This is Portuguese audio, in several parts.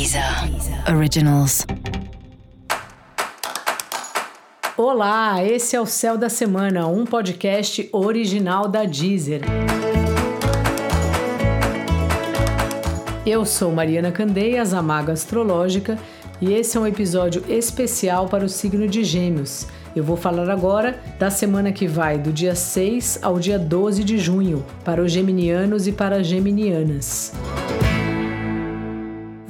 Deezer Originals. Olá, esse é o Céu da Semana, um podcast original da Deezer. Eu sou Mariana Candeias, a Maga Astrológica, e esse é um episódio especial para o signo de Gêmeos. Eu vou falar agora da semana que vai do dia 6 ao dia 12 de junho, para os geminianos e para as geminianas.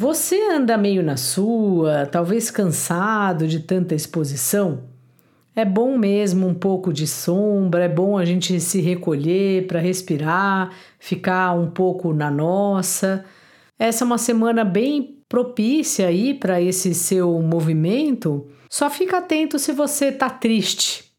Você anda meio na sua, talvez cansado de tanta exposição? É bom mesmo um pouco de sombra, é bom a gente se recolher para respirar, ficar um pouco na nossa. Essa é uma semana bem propícia aí para esse seu movimento. Só fica atento se você tá triste.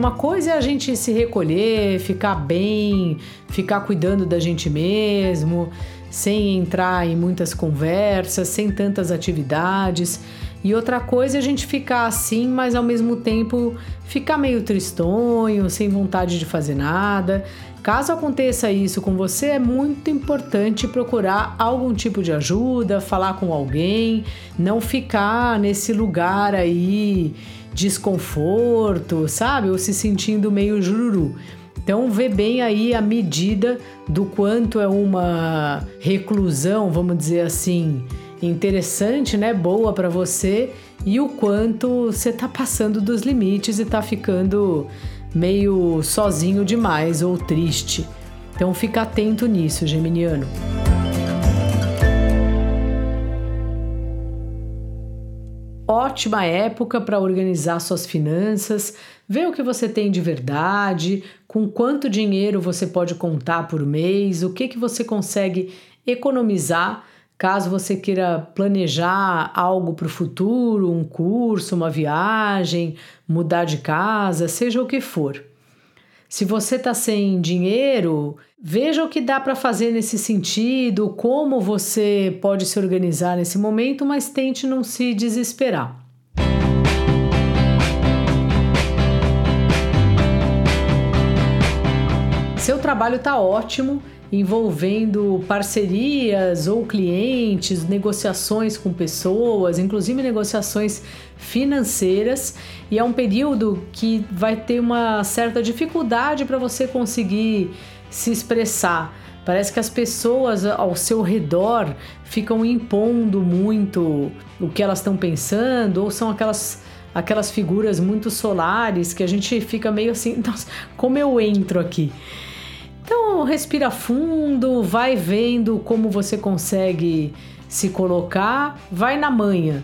Uma coisa é a gente se recolher, ficar bem, ficar cuidando da gente mesmo, sem entrar em muitas conversas, sem tantas atividades. E outra coisa é a gente ficar assim, mas ao mesmo tempo ficar meio tristonho, sem vontade de fazer nada. Caso aconteça isso com você, é muito importante procurar algum tipo de ajuda, falar com alguém, não ficar nesse lugar aí desconforto, sabe? Ou se sentindo meio jururu. Então vê bem aí a medida do quanto é uma reclusão, vamos dizer assim, interessante, né? Boa para você e o quanto você tá passando dos limites e tá ficando meio sozinho demais ou triste. Então fica atento nisso, Geminiano. Ótima época para organizar suas finanças, ver o que você tem de verdade, com quanto dinheiro você pode contar por mês, o que, que você consegue economizar caso você queira planejar algo para o futuro, um curso, uma viagem, mudar de casa, seja o que for. Se você está sem dinheiro, veja o que dá para fazer nesse sentido, como você pode se organizar nesse momento, mas tente não se desesperar. Seu trabalho está ótimo, envolvendo parcerias ou clientes, negociações com pessoas, inclusive negociações financeiras, e é um período que vai ter uma certa dificuldade para você conseguir se expressar. Parece que as pessoas ao seu redor ficam impondo muito o que elas estão pensando, ou são aquelas aquelas figuras muito solares que a gente fica meio assim, nossa, como eu entro aqui? Então, respira fundo, vai vendo como você consegue se colocar, vai na manha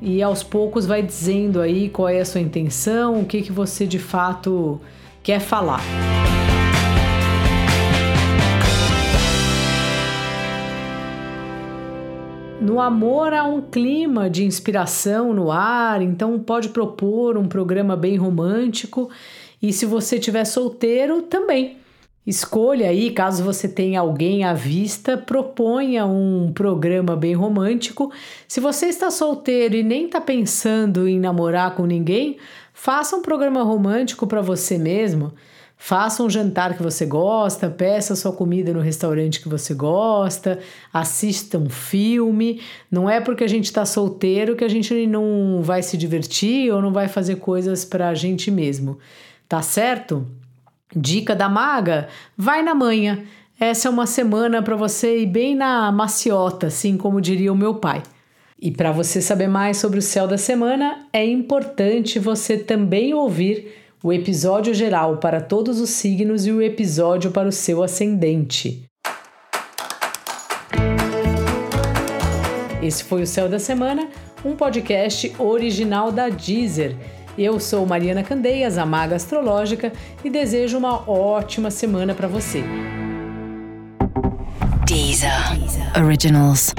e aos poucos vai dizendo aí qual é a sua intenção, o que, que você de fato quer falar. No amor há um clima de inspiração no ar, então pode propor um programa bem romântico. E se você estiver solteiro, também Escolha aí, caso você tenha alguém à vista, proponha um programa bem romântico. Se você está solteiro e nem está pensando em namorar com ninguém, faça um programa romântico para você mesmo. Faça um jantar que você gosta, peça sua comida no restaurante que você gosta, assista um filme. Não é porque a gente está solteiro que a gente não vai se divertir ou não vai fazer coisas para a gente mesmo. Tá certo? Dica da maga: vai na manhã. Essa é uma semana para você ir bem na maciota, assim como diria o meu pai. E para você saber mais sobre o céu da semana, é importante você também ouvir o episódio geral para todos os signos e o episódio para o seu ascendente. Esse foi o Céu da Semana, um podcast original da Deezer. Eu sou Mariana Candeias, a Maga Astrológica, e desejo uma ótima semana para você. Deezer. Originals.